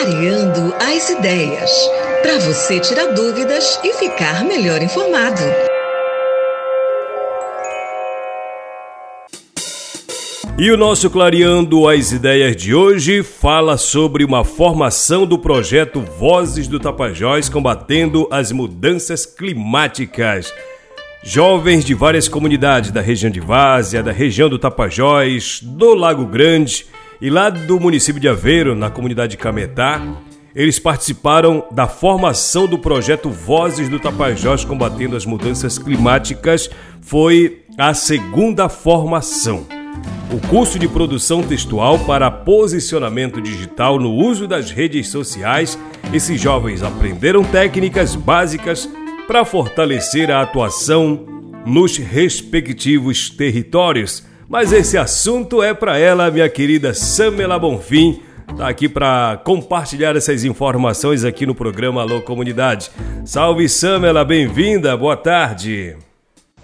Clareando as ideias. Para você tirar dúvidas e ficar melhor informado. E o nosso Clareando as Ideias de hoje fala sobre uma formação do projeto Vozes do Tapajós combatendo as mudanças climáticas. Jovens de várias comunidades da região de Várzea, da região do Tapajós, do Lago Grande e lá do município de Aveiro, na comunidade de Cametá, eles participaram da formação do projeto Vozes do Tapajós combatendo as mudanças climáticas. Foi a segunda formação. O curso de produção textual para posicionamento digital no uso das redes sociais, esses jovens aprenderam técnicas básicas para fortalecer a atuação nos respectivos territórios. Mas esse assunto é para ela, minha querida Samela Bonfim, tá aqui para compartilhar essas informações aqui no programa Alô Comunidade. Salve Samela, bem-vinda, boa tarde.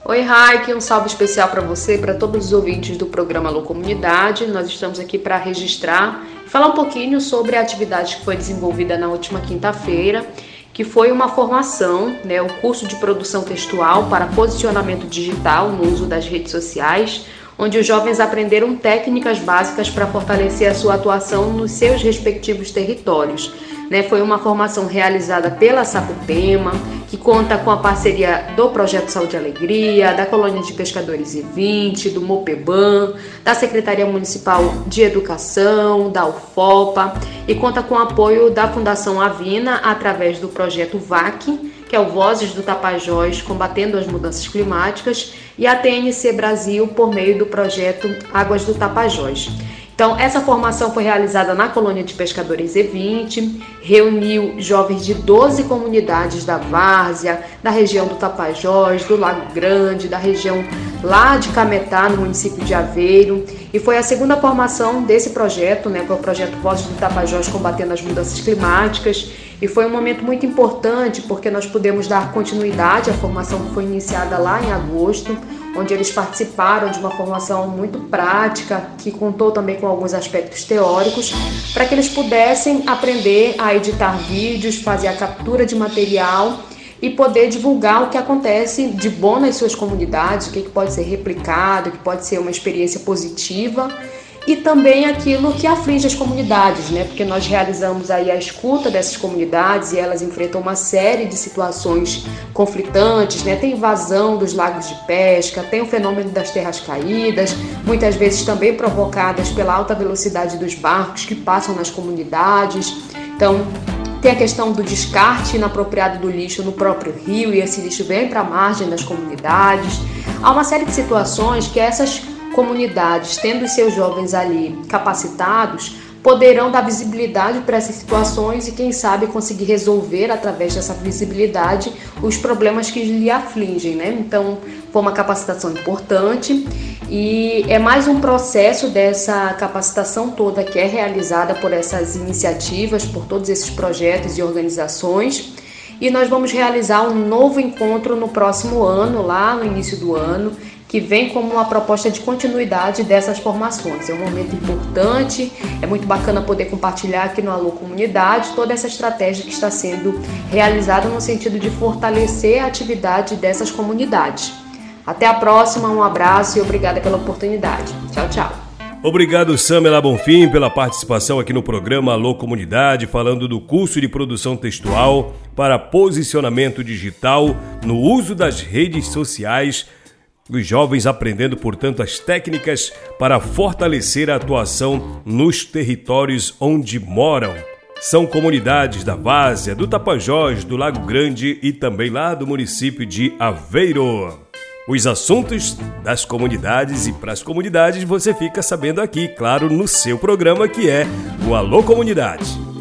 Oi, Raik, um salve especial para você para todos os ouvintes do programa Alô Comunidade. Nós estamos aqui para registrar falar um pouquinho sobre a atividade que foi desenvolvida na última quinta-feira, que foi uma formação, né, o curso de produção textual para posicionamento digital no uso das redes sociais, onde os jovens aprenderam técnicas básicas para fortalecer a sua atuação nos seus respectivos territórios. Né, foi uma formação realizada pela Sapupema, que conta com a parceria do Projeto Saúde e Alegria, da Colônia de Pescadores E20, do Mopeban, da Secretaria Municipal de Educação, da UFOPA e conta com o apoio da Fundação Avina através do projeto VAC, que é o Vozes do Tapajós Combatendo as Mudanças Climáticas, e a TNC Brasil por meio do projeto Águas do Tapajós. Então, essa formação foi realizada na colônia de pescadores E20, reuniu jovens de 12 comunidades da Várzea, da região do Tapajós, do Lago Grande, da região lá de Cametá, no município de Aveiro, e foi a segunda formação desse projeto, né, foi o projeto Vozes do Tapajós Combatendo as Mudanças Climáticas, e foi um momento muito importante porque nós pudemos dar continuidade. À formação que foi iniciada lá em agosto, onde eles participaram de uma formação muito prática, que contou também com alguns aspectos teóricos, para que eles pudessem aprender a editar vídeos, fazer a captura de material e poder divulgar o que acontece de bom nas suas comunidades, o que pode ser replicado, o que pode ser uma experiência positiva e também aquilo que aflige as comunidades, né? Porque nós realizamos aí a escuta dessas comunidades e elas enfrentam uma série de situações conflitantes, né? Tem invasão dos lagos de pesca, tem o fenômeno das terras caídas, muitas vezes também provocadas pela alta velocidade dos barcos que passam nas comunidades. Então, tem a questão do descarte inapropriado do lixo no próprio rio e esse lixo vem para a margem das comunidades. Há uma série de situações que essas comunidades, tendo seus jovens ali capacitados, poderão dar visibilidade para essas situações e, quem sabe, conseguir resolver através dessa visibilidade os problemas que lhe afligem, né? Então, foi uma capacitação importante e é mais um processo dessa capacitação toda que é realizada por essas iniciativas, por todos esses projetos e organizações. E nós vamos realizar um novo encontro no próximo ano, lá no início do ano, que vem como uma proposta de continuidade dessas formações. É um momento importante, é muito bacana poder compartilhar aqui no Alô Comunidade toda essa estratégia que está sendo realizada no sentido de fortalecer a atividade dessas comunidades. Até a próxima, um abraço e obrigada pela oportunidade. Tchau, tchau. Obrigado, Samela Bonfim, pela participação aqui no programa Alô Comunidade, falando do curso de produção textual para posicionamento digital no uso das redes sociais os jovens aprendendo, portanto, as técnicas para fortalecer a atuação nos territórios onde moram. São comunidades da Várzea, do Tapajós, do Lago Grande e também lá do município de Aveiro. Os assuntos das comunidades e para as comunidades você fica sabendo aqui, claro, no seu programa que é o Alô Comunidade.